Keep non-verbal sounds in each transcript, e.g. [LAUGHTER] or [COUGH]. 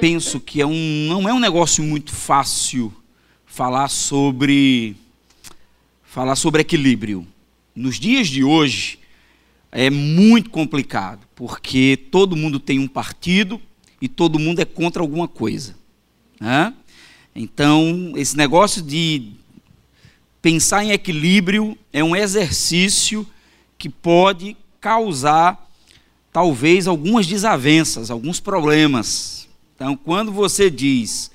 penso que é um, não é um negócio muito fácil falar sobre falar sobre equilíbrio. Nos dias de hoje é muito complicado, porque todo mundo tem um partido e todo mundo é contra alguma coisa. Né? Então, esse negócio de pensar em equilíbrio é um exercício que pode causar talvez algumas desavenças, alguns problemas. Então, quando você diz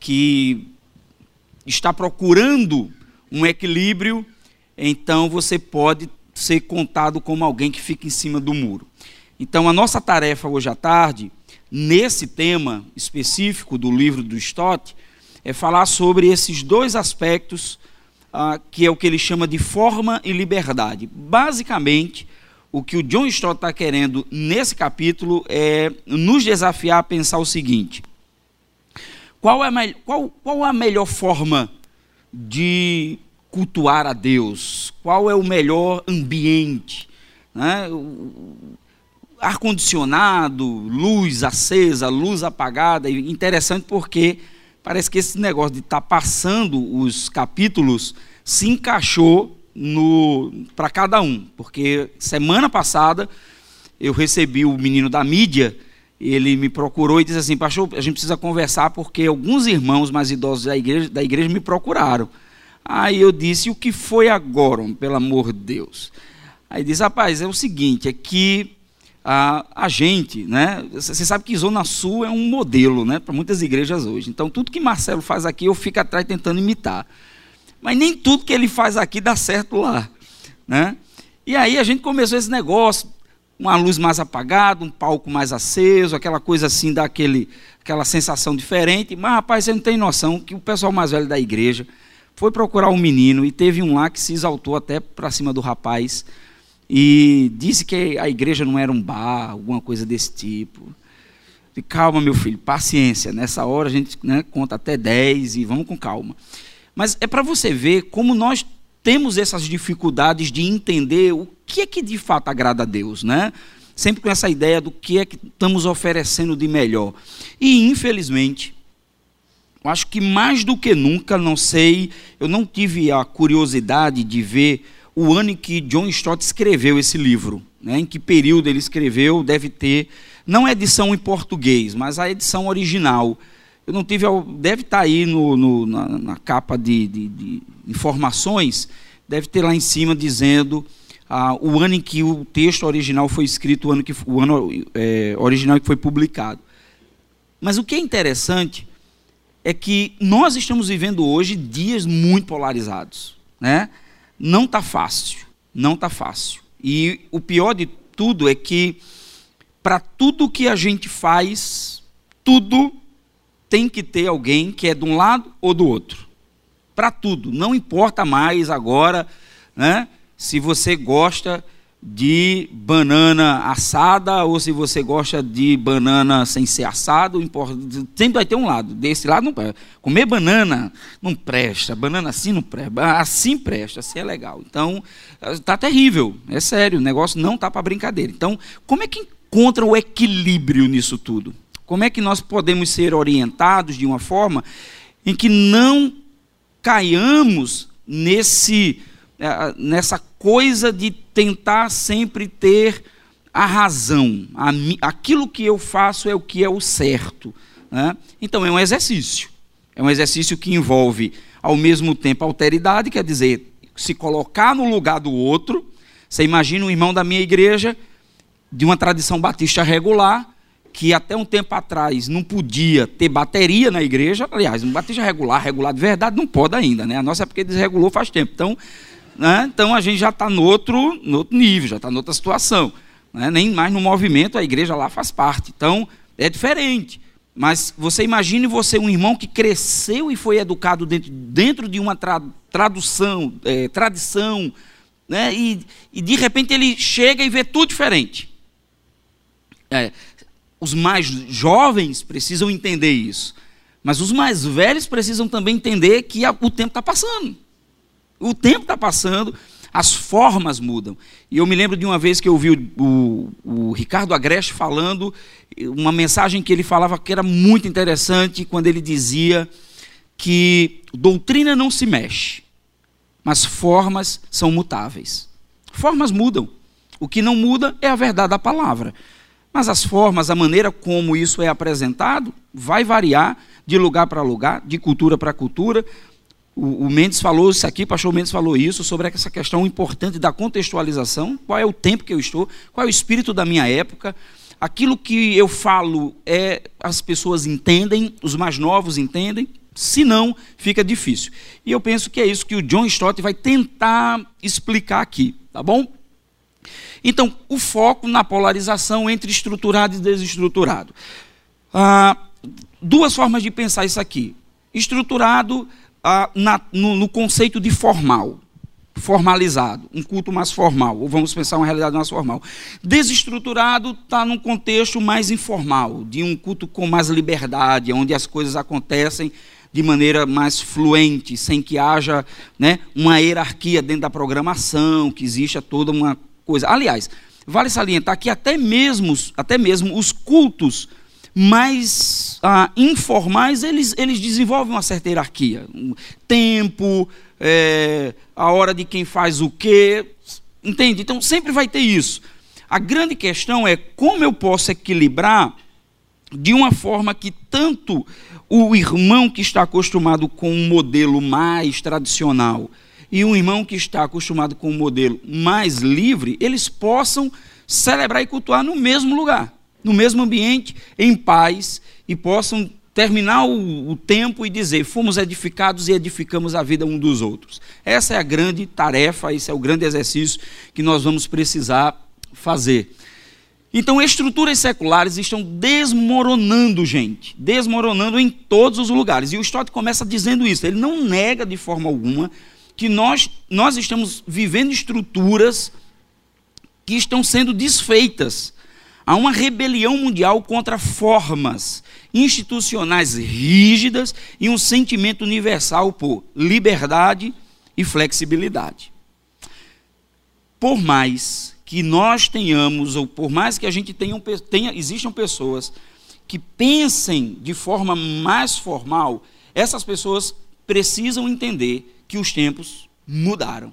que está procurando um equilíbrio, então você pode ser contado como alguém que fica em cima do muro. Então, a nossa tarefa hoje à tarde, nesse tema específico do livro do Stott, é falar sobre esses dois aspectos, ah, que é o que ele chama de forma e liberdade. Basicamente, o que o John Stott está querendo nesse capítulo é nos desafiar a pensar o seguinte: qual é a, qual, qual a melhor forma de cultuar a Deus? Qual é o melhor ambiente? Né? Ar-condicionado, luz acesa, luz apagada. Interessante porque parece que esse negócio de estar tá passando os capítulos se encaixou para cada um. Porque semana passada eu recebi o menino da mídia ele me procurou e disse assim, pastor, a gente precisa conversar porque alguns irmãos mais idosos da igreja, da igreja me procuraram. Aí eu disse, o que foi agora, pelo amor de Deus? Aí disse, rapaz, é o seguinte, é que a, a gente, né? Você sabe que Zona Sul é um modelo, né? Para muitas igrejas hoje. Então, tudo que Marcelo faz aqui, eu fico atrás tentando imitar. Mas nem tudo que ele faz aqui dá certo lá, né? E aí a gente começou esse negócio, uma luz mais apagada, um palco mais aceso, aquela coisa assim, daquele, aquela sensação diferente. Mas, rapaz, você não tem noção que o pessoal mais velho da igreja foi procurar um menino e teve um lá que se exaltou até para cima do rapaz e disse que a igreja não era um bar, alguma coisa desse tipo. Calma, meu filho, paciência. Nessa hora a gente né, conta até 10 e vamos com calma. Mas é para você ver como nós temos essas dificuldades de entender o que é que de fato agrada a Deus, né? Sempre com essa ideia do que é que estamos oferecendo de melhor. E infelizmente, eu acho que mais do que nunca, não sei, eu não tive a curiosidade de ver o ano em que John Stott escreveu esse livro. Né? Em que período ele escreveu, deve ter, não a edição em português, mas a edição original. Eu não tive, deve estar aí no, no, na, na, capa de, de, de, informações, deve ter lá em cima dizendo ah, o ano em que o texto original foi escrito, o ano, que, o ano é, original que foi publicado. Mas o que é interessante é que nós estamos vivendo hoje dias muito polarizados. Né? Não está fácil, não está fácil. E o pior de tudo é que, para tudo que a gente faz, tudo tem que ter alguém que é de um lado ou do outro. Para tudo. Não importa mais agora né, se você gosta de banana assada ou se você gosta de banana sem ser assado, sempre vai ter um lado. Desse lado não presta. Comer banana não presta, banana assim não presta, assim presta, assim é legal. Então, está terrível, é sério, o negócio não está para brincadeira. Então, como é que encontra o equilíbrio nisso tudo? Como é que nós podemos ser orientados de uma forma em que não caiamos nesse é, nessa coisa de tentar sempre ter a razão. Aquilo que eu faço é o que é o certo. Né? Então é um exercício. É um exercício que envolve, ao mesmo tempo, alteridade, quer dizer, se colocar no lugar do outro. Você imagina um irmão da minha igreja, de uma tradição batista regular, que até um tempo atrás não podia ter bateria na igreja. Aliás, um batista regular, regular de verdade, não pode ainda. Né? A nossa é porque desregulou faz tempo. Então, né? Então a gente já está no outro, no outro nível, já está noutra situação. Né? Nem mais no movimento, a igreja lá faz parte. Então é diferente. Mas você imagine você, um irmão que cresceu e foi educado dentro, dentro de uma tra, tradução, é, tradição, né? e, e, de repente ele chega e vê tudo diferente. É, os mais jovens precisam entender isso. Mas os mais velhos precisam também entender que o tempo está passando. O tempo está passando, as formas mudam. E eu me lembro de uma vez que eu ouvi o, o, o Ricardo Agreste falando, uma mensagem que ele falava que era muito interessante, quando ele dizia que doutrina não se mexe, mas formas são mutáveis. Formas mudam. O que não muda é a verdade da palavra. Mas as formas, a maneira como isso é apresentado, vai variar de lugar para lugar, de cultura para cultura. O, o, Mendes falou isso aqui, o pastor Mendes falou isso, sobre essa questão importante da contextualização. Qual é o tempo que eu estou, qual é o espírito da minha época. Aquilo que eu falo, é as pessoas entendem, os mais novos entendem, se não, fica difícil. E eu penso que é isso que o John Stott vai tentar explicar aqui, tá bom? Então, o foco na polarização entre estruturado e desestruturado. Ah, duas formas de pensar isso aqui. Estruturado ah, na, no, no, conceito de formal, formalizado, um culto mais formal, ou vamos pensar uma realidade mais formal. Desestruturado está num contexto mais informal, de um culto com mais liberdade, onde as coisas acontecem de maneira mais fluente, sem que haja né, uma hierarquia dentro da programação, que exista toda uma coisa. Aliás, vale salientar que até mesmo, até mesmo os cultos mais ah, informais, eles, eles desenvolvem uma certa hierarquia. Tempo, é, a hora de quem faz o quê, entende? Então sempre vai ter isso. A grande questão é como eu posso equilibrar de uma forma que tanto o irmão que está acostumado com um modelo mais tradicional e um irmão que está acostumado com um modelo mais livre, eles possam celebrar e cultuar no mesmo lugar no mesmo ambiente, em paz, e possam terminar o, o, tempo e dizer: fomos edificados e edificamos a vida um dos outros. Essa é a grande tarefa, esse é o grande exercício que nós vamos precisar fazer. Então, estruturas seculares estão desmoronando, gente, desmoronando em todos os lugares. E o Stott começa dizendo isso. Ele não nega de forma alguma que nós, nós estamos vivendo estruturas que estão sendo desfeitas Há uma rebelião mundial contra formas institucionais rígidas e um sentimento universal por liberdade e flexibilidade. Por mais que nós tenhamos, ou por mais que a gente tenha, tenha existam pessoas que pensem de forma mais formal, essas pessoas precisam entender que os tempos mudaram.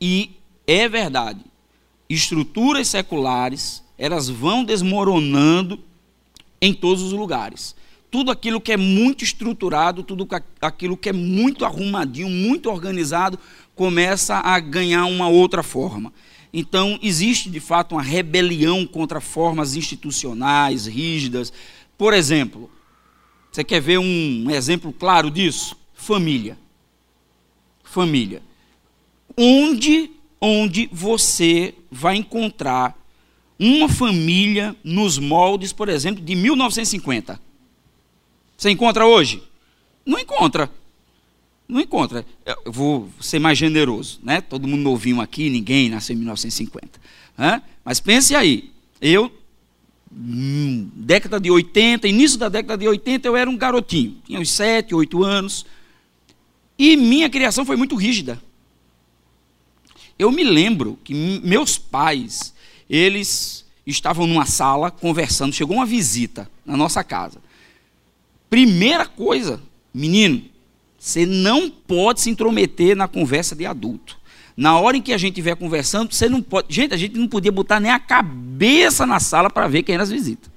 E é verdade, estruturas seculares elas vão desmoronando em todos os lugares. Tudo aquilo que é muito estruturado, tudo aquilo que é muito arrumadinho, muito organizado, começa a ganhar uma outra forma. Então, existe de fato uma rebelião contra formas institucionais rígidas. Por exemplo, você quer ver um exemplo claro disso? Família. Família. Onde, onde você vai encontrar uma família nos moldes, por exemplo, de 1950. Você encontra hoje? Não encontra. Não encontra. Eu vou ser mais generoso, né? Todo mundo novinho aqui, ninguém nasceu em 1950. Né? Mas pense aí, eu, hum, década de 80, início da década de 80, eu era um garotinho, tinha uns 7, 8 anos, e minha criação foi muito rígida. Eu me lembro que meus pais, eles estavam numa sala conversando, chegou uma visita na nossa casa. Primeira coisa, menino, você não pode se intrometer na conversa de adulto. Na hora em que a gente estiver conversando, você não pode. Gente, a gente não podia botar nem a cabeça na sala para ver quem era as visitas.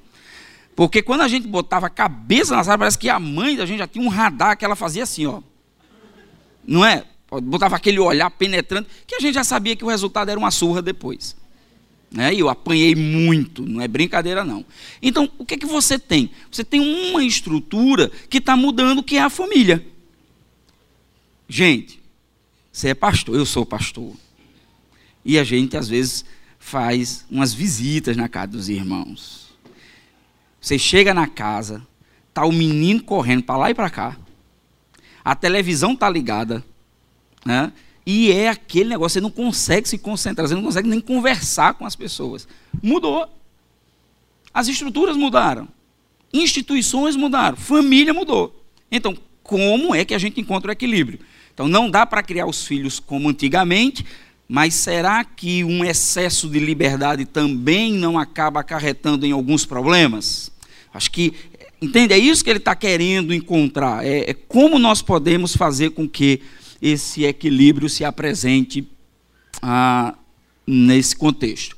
Porque quando a gente botava a cabeça na sala, parece que a mãe da gente já tinha um radar que ela fazia assim, ó. Não é? Botava aquele olhar penetrante, que a gente já sabia que o resultado era uma surra depois. Né? E eu apanhei muito, não é brincadeira não. Então, o que, é que você tem? Você tem uma estrutura que está mudando, que é a família. Gente, você é pastor, eu sou pastor. E a gente, às vezes, faz umas visitas na casa dos irmãos. Você chega na casa, tá o menino correndo para lá e para cá. A televisão tá ligada, né? E é aquele negócio, você não consegue se concentrar, você não consegue nem conversar com as pessoas. Mudou. As estruturas mudaram. Instituições mudaram. Família mudou. Então, como é que a gente encontra o equilíbrio? Então, não dá para criar os filhos como antigamente, Mas será que um excesso de liberdade também não acaba acarretando em alguns problemas? Acho que, entende? É isso que ele está querendo encontrar. É, é, como nós podemos fazer com que esse equilíbrio se apresente ah, nesse contexto.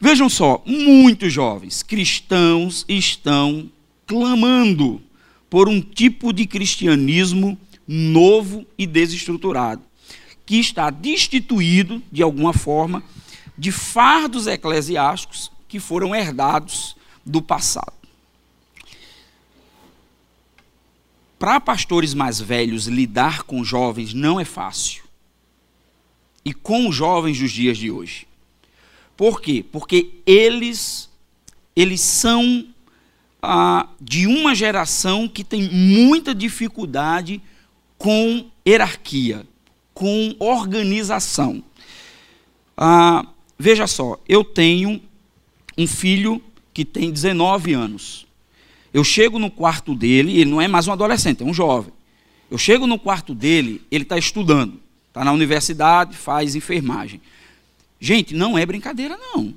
Vejam só, muitos jovens cristãos estão clamando por um tipo de cristianismo novo e desestruturado que está destituído, de alguma forma, de fardos eclesiásticos que foram herdados do passado. Para pastores mais velhos, lidar com jovens não é fácil. E com os jovens dos dias de hoje. Por quê? Porque eles, eles são ah, de uma geração que tem muita dificuldade com hierarquia, com organização. Ah, veja só, eu tenho um filho que tem 19 anos. Eu chego no quarto dele, ele não é mais um adolescente, é um jovem. Eu chego no quarto dele, ele está estudando, está na universidade, faz enfermagem. Gente, não é brincadeira, não.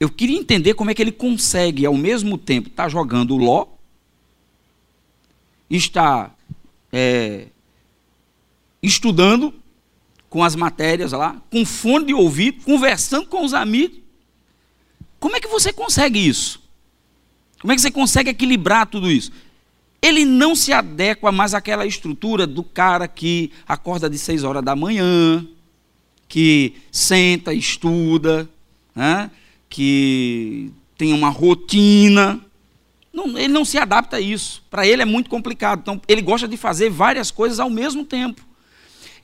Eu queria entender como é que ele consegue, ao mesmo tempo, estar tá jogando ló, está é, estudando com as matérias lá, com fone de ouvido, conversando com os amigos. Como é que você consegue isso? Como é que você consegue equilibrar tudo isso? Ele não se adequa mais àquela estrutura do cara que acorda de seis horas da manhã, que senta, estuda, né? que tem uma rotina. Não, ele não se adapta a isso. Para ele é muito complicado. Então, ele gosta de fazer várias coisas ao mesmo tempo.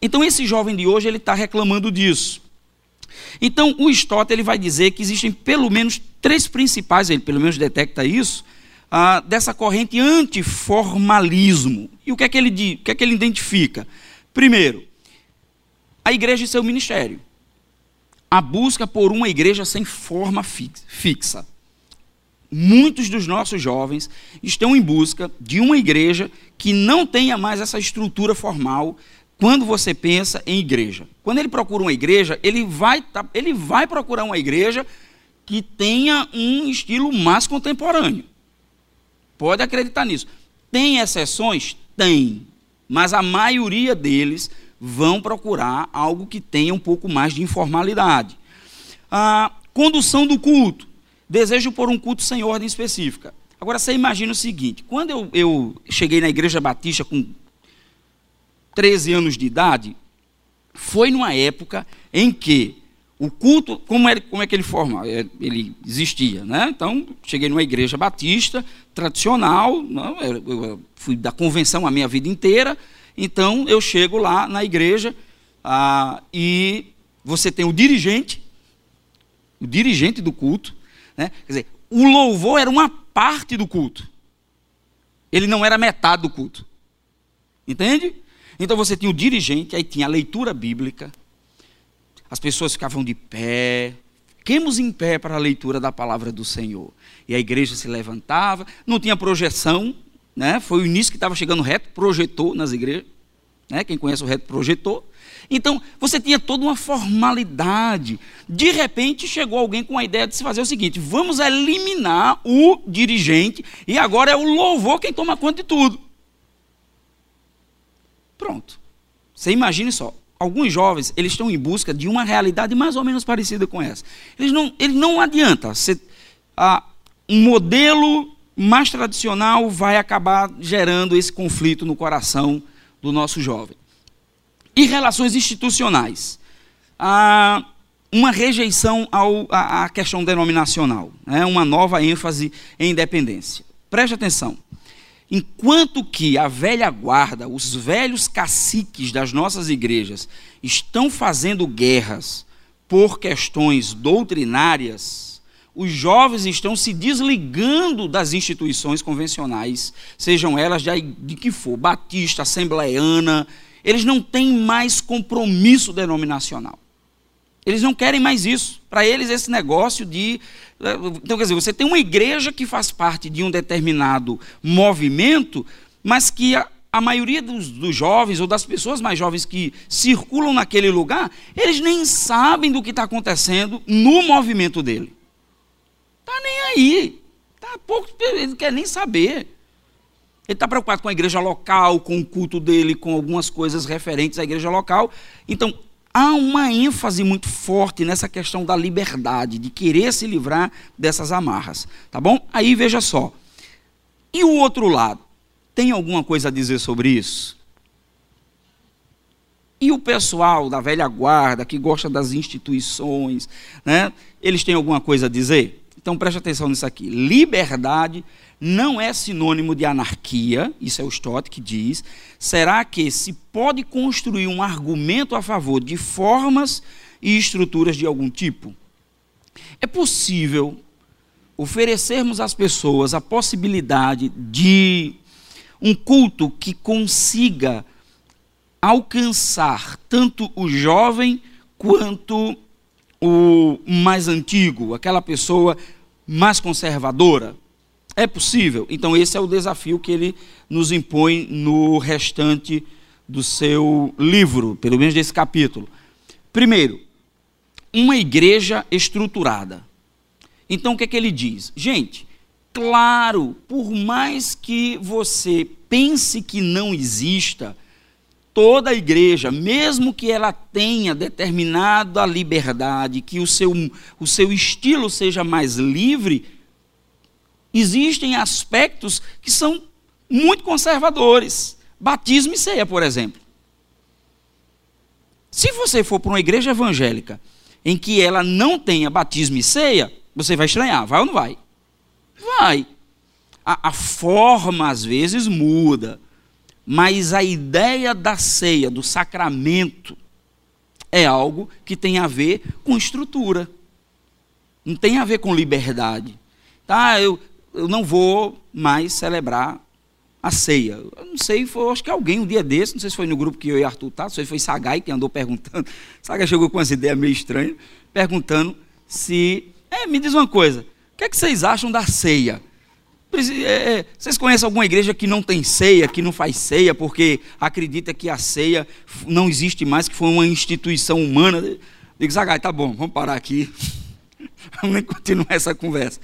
Então esse jovem de hoje ele está reclamando disso. Então o Stott ele vai dizer que existem pelo menos três principais, ele pelo menos detecta isso, ah, dessa corrente antiformalismo. E o que é que ele diz, o que é que ele identifica? Primeiro, a igreja e seu ministério. A busca por uma igreja sem forma fixa. Muitos dos nossos jovens estão em busca de uma igreja que não tenha mais essa estrutura formal, quando você pensa em igreja. Quando ele procura uma igreja, ele vai, tá, ele vai procurar uma igreja que tenha um estilo mais contemporâneo. Pode acreditar nisso. Tem exceções? Tem. Mas a maioria deles vão procurar algo que tenha um pouco mais de informalidade. A condução do culto. Desejo por um culto sem ordem específica. Agora você imagina o seguinte: quando eu, eu cheguei na igreja batista com 13 anos de idade, foi numa época em que o culto, como é, como é que ele forma? É, ele existia, né? Então, cheguei numa igreja batista, tradicional, não, eu fui da convenção a minha vida inteira, então eu chego lá na igreja ah, e você tem o dirigente, o dirigente do culto, né? quer dizer, o louvor era uma parte do culto, ele não era metade do culto, entende? Então você tinha o dirigente, aí tinha a leitura bíblica, as pessoas ficavam de pé, fiquemos em pé para a leitura da palavra do Senhor. E a igreja se levantava, não tinha projeção, né? foi o início que estava chegando reto, projetou nas igrejas, né? quem conhece o reto projetou. Então, você tinha toda uma formalidade. De repente, chegou alguém com a ideia de se fazer o seguinte: vamos eliminar o dirigente, e agora é o louvor quem toma conta de tudo. Pronto. Você imagine só. Alguns jovens, eles estão em busca de uma realidade mais ou menos parecida com essa. Eles não, ele não adianta. Ah, um modelo mais tradicional vai acabar gerando esse conflito no coração do nosso jovem. E relações institucionais. Ah, uma rejeição ao, à, à questão denominacional, né? uma nova ênfase em independência. Preste atenção. Enquanto que a velha guarda, os velhos caciques das nossas igrejas estão fazendo guerras por questões doutrinárias, os jovens estão se desligando das instituições convencionais, sejam elas de, de que for, batista, assembleiana, eles não têm mais compromisso denominacional. Eles não querem mais isso. Para eles, esse negócio de. Então, quer dizer, você tem uma igreja que faz parte de um determinado movimento, mas que a, a maioria dos, dos, jovens ou das pessoas mais jovens que circulam naquele lugar, eles nem sabem do que está acontecendo no movimento dele. Está nem aí. Tá pouco, ele não quer nem saber. Ele está preocupado com a igreja local, com o culto dele, com algumas coisas referentes à igreja local. Então, há uma ênfase muito forte nessa questão da liberdade, de querer se livrar dessas amarras. Tá bom? Aí veja só. E o outro lado? Tem alguma coisa a dizer sobre isso? E o pessoal da velha guarda, que gosta das instituições, né? eles têm alguma coisa a dizer? Então preste atenção nisso aqui. Liberdade não é sinônimo de anarquia, isso é o Stott que diz. Será que se pode construir um argumento a favor de formas e estruturas de algum tipo? É possível oferecermos às pessoas a possibilidade de um culto que consiga alcançar tanto o jovem quanto o mais antigo, aquela pessoa mais conservadora? É possível? Então, esse é o desafio que ele nos impõe no restante do seu livro, pelo menos desse capítulo. Primeiro, uma igreja estruturada. Então, o que é que ele diz? Gente, claro, por mais que você pense que não exista, toda a igreja, mesmo que ela tenha determinada liberdade, que o seu, o seu estilo seja mais livre, existem aspectos que são muito conservadores. Batismo e ceia, por exemplo. Se você for para uma igreja evangélica em que ela não tenha batismo e ceia, você vai estranhar, vai ou não vai? Vai. A, a forma, às vezes, muda. Mas a ideia da ceia, do sacramento, é algo que tem a ver com estrutura. Não tem a ver com liberdade. Tá, eu, eu não vou mais celebrar a ceia. Eu não sei, foi, acho que alguém um dia desse, não sei se foi no grupo que eu e Arthur tá, não sei se foi Sagai que andou perguntando. [LAUGHS] Sagai chegou com umas ideias meio estranhas, perguntando se. É, me diz uma coisa, o que, é que vocês acham da ceia? É, é, vocês conhecem alguma igreja que não tem ceia, que não faz ceia, porque acredita que a ceia não existe mais, que foi uma instituição humana? Digo, Zagai, tá bom, vamos parar aqui. [LAUGHS] vamos nem continuar essa conversa.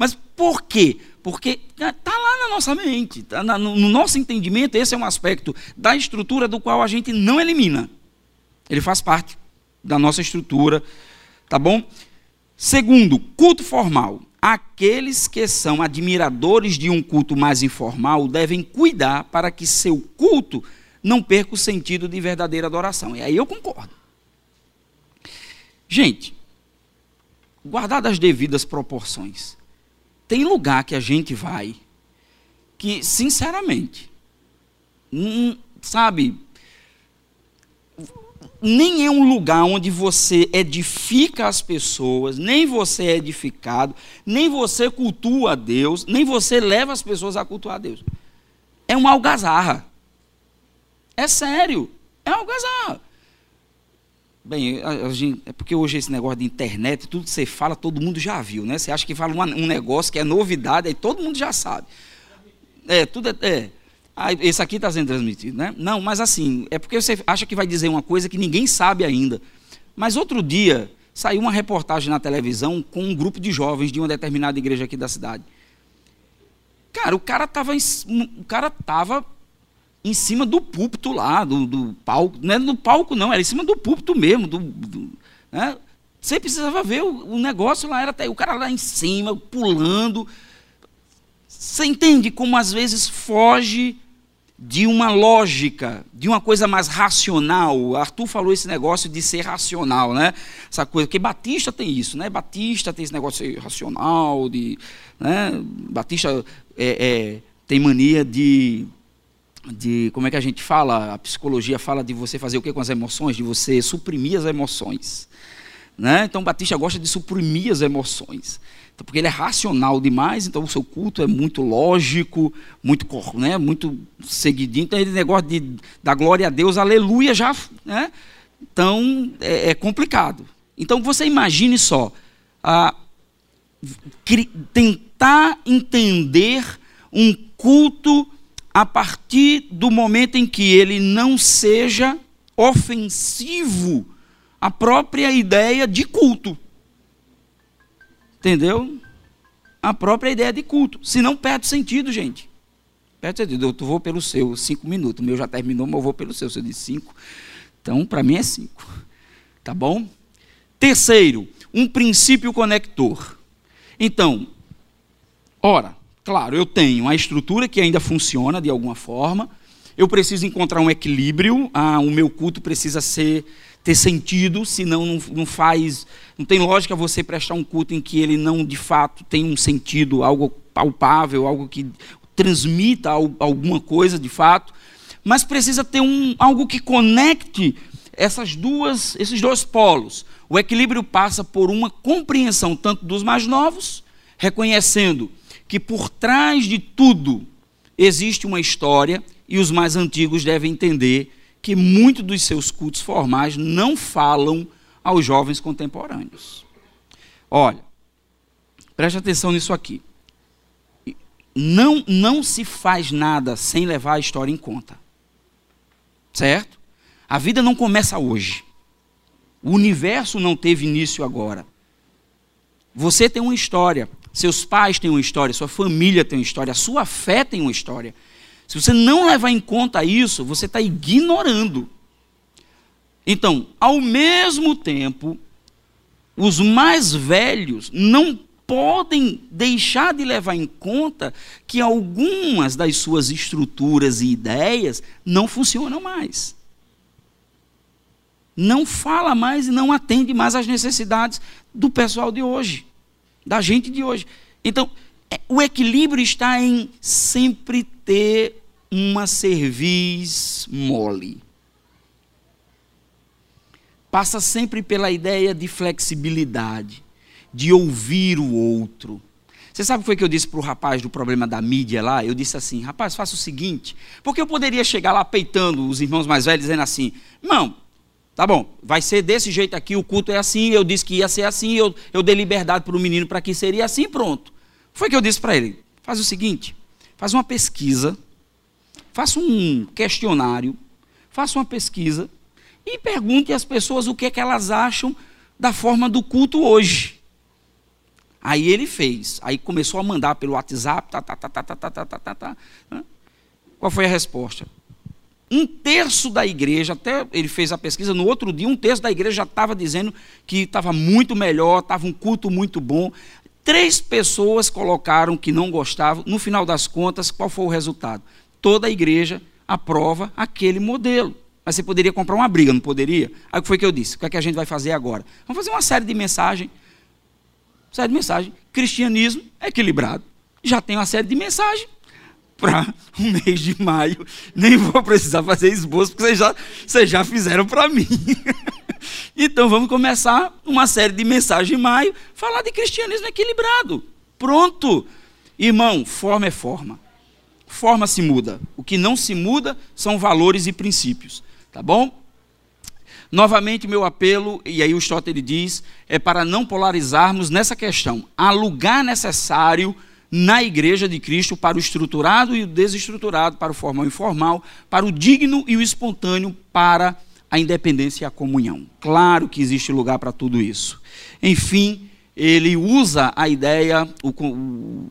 Mas por quê? Porque está lá na nossa mente, tá no nosso entendimento, esse é um aspecto da estrutura do qual a gente não elimina. Ele faz parte da nossa estrutura, tá bom? Segundo, culto formal. Aqueles que são admiradores de um culto mais informal devem cuidar para que seu culto não perca o sentido de verdadeira adoração. E aí eu concordo. Gente, guardadas as devidas proporções, tem lugar que a gente vai que, sinceramente, sabe, nem é um lugar onde você edifica as pessoas, nem você é edificado, nem você cultua Deus, nem você leva as pessoas a cultuar Deus. É uma algazarra. É sério. É uma algazarra. Bem, a, gente, é porque hoje esse negócio de internet, tudo que você fala, todo mundo já viu, né? Você acha que fala uma, um negócio que é novidade, aí todo mundo já sabe. É, tudo é. é. Ah, esse aqui está sendo transmitido, né? Não, mas assim, é porque você acha que vai dizer uma coisa que ninguém sabe ainda. Mas outro dia, saiu uma reportagem na televisão com um grupo de jovens de uma determinada igreja aqui da cidade. Cara, o cara estava o cara tava em cima do púlpito lá, do, do palco. Não era no palco, não, era em cima do púlpito mesmo. Do, do né? Você precisava ver o, o negócio lá, era até o cara lá em cima, pulando. Você entende como às vezes foge de uma lógica, de uma coisa mais racional. Arthur falou esse negócio de ser racional, né? Essa coisa, porque Batista tem isso, né? Batista tem esse negócio de ser racional, de, né? Batista é, é, tem mania de, de, como é que a gente fala? A psicologia fala de você fazer o que com as emoções? De você suprimir as emoções. Né? Então, Batista gosta de suprimir as emoções. Então, porque ele é racional demais, então o seu culto é muito lógico, muito, né, muito seguidinho. Então, ele negócio de dar glória a Deus, aleluia, já. Né? Então, é, é complicado. Então, você imagine só, a, tentar entender um culto a partir do momento em que ele não seja ofensivo à própria ideia de culto. Entendeu? A própria ideia de culto. Senão perde sentido, gente. Perde sentido. Eu vou pelo seu, cinco minutos. O meu já terminou, mas eu vou pelo seu. Se eu disse cinco. Então, para mim é cinco. Tá bom? Terceiro, um princípio conector. Então, ora, claro, eu tenho a estrutura que ainda funciona de alguma forma. Eu preciso encontrar um equilíbrio. Ah, o meu culto precisa ser ter sentido, senão não, não faz, não tem lógica você prestar um culto em que ele não de fato tem um sentido, algo palpável, algo que transmita alguma coisa de fato, mas precisa ter um, algo que conecte essas duas, esses dois polos. O equilíbrio passa por uma compreensão tanto dos mais novos, reconhecendo que por trás de tudo existe uma história e os mais antigos devem entender que muitos dos seus cultos formais não falam aos jovens contemporâneos. Olha, preste atenção nisso aqui. Não, não se faz nada sem levar a história em conta. Certo? A vida não começa hoje. O universo não teve início agora. Você tem uma história, seus pais têm uma história, sua família tem uma história, a sua fé tem uma história. Se você não levar em conta isso, você está ignorando. Então, ao mesmo tempo, os mais velhos não podem deixar de levar em conta que algumas das suas estruturas e ideias não funcionam mais. Não fala mais e não atende mais às necessidades do pessoal de hoje, da gente de hoje. Então, é, o equilíbrio está em sempre ter uma cerviz mole. Passa sempre pela ideia de flexibilidade, de ouvir o outro. Você sabe o que foi que eu disse para o rapaz do problema da mídia lá? Eu disse assim, rapaz, faça o seguinte, porque eu poderia chegar lá peitando os irmãos mais velhos, dizendo assim, irmão, tá bom, vai ser desse jeito aqui, o culto é assim, eu disse que ia ser assim, eu, eu dei liberdade para o menino para que seria assim, pronto. Foi que eu disse para ele, faz o seguinte, faz uma pesquisa faça um questionário, faça uma pesquisa e pergunte às pessoas o que, é que elas acham da forma do culto hoje. Aí ele fez, aí começou a mandar pelo WhatsApp, tá, tá, tá, tá, tá, tá, tá, tá, tá. Qual foi a resposta? Um terço da igreja, até ele fez a pesquisa, no outro dia, um terço da igreja já estava dizendo que estava muito melhor, estava um culto muito bom. Três pessoas colocaram que não gostavam. No final das contas, qual foi o resultado? toda a igreja aprova aquele modelo. Mas você poderia comprar uma briga, não poderia? Aí o que foi que eu disse? O que é que a gente vai fazer agora? Vamos fazer uma série de mensagem. Série de mensagem. Cristianismo equilibrado. Já tem uma série de mensagem para o mês de maio. Nem vou precisar fazer esboço, porque vocês já, vocês já fizeram para mim. [LAUGHS] então vamos começar uma série de mensagens em maio, falar de cristianismo equilibrado. Pronto. Irmão, forma é forma forma se muda. O que não se muda são valores e princípios. Tá bom? Novamente, meu apelo, e aí o Stott ele diz, é para não polarizarmos nessa questão. Há lugar necessário na igreja de Cristo para o estruturado e o desestruturado, para o formal e informal, para o digno e o espontâneo, para a independência e a comunhão. Claro que existe lugar para tudo isso. Enfim, ele usa a ideia, o, o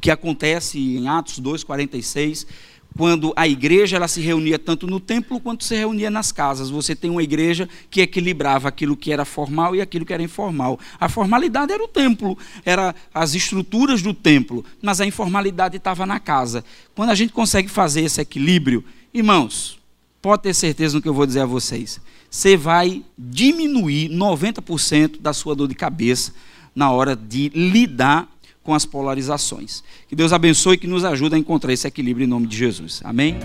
que acontece em Atos 2:46, quando a igreja ela se reunia tanto no templo quanto se reunia nas casas. Você tem uma igreja que equilibrava aquilo que era formal e aquilo que era informal. A formalidade era o templo, era as estruturas do templo, mas a informalidade estava na casa. Quando a gente consegue fazer esse equilíbrio, irmãos, pode ter certeza no que eu vou dizer a vocês. Você vai diminuir 90% da sua dor de cabeça na hora de lidar com as polarizações. Que Deus abençoe e que nos ajude a encontrar esse equilíbrio em nome de Jesus. Amém?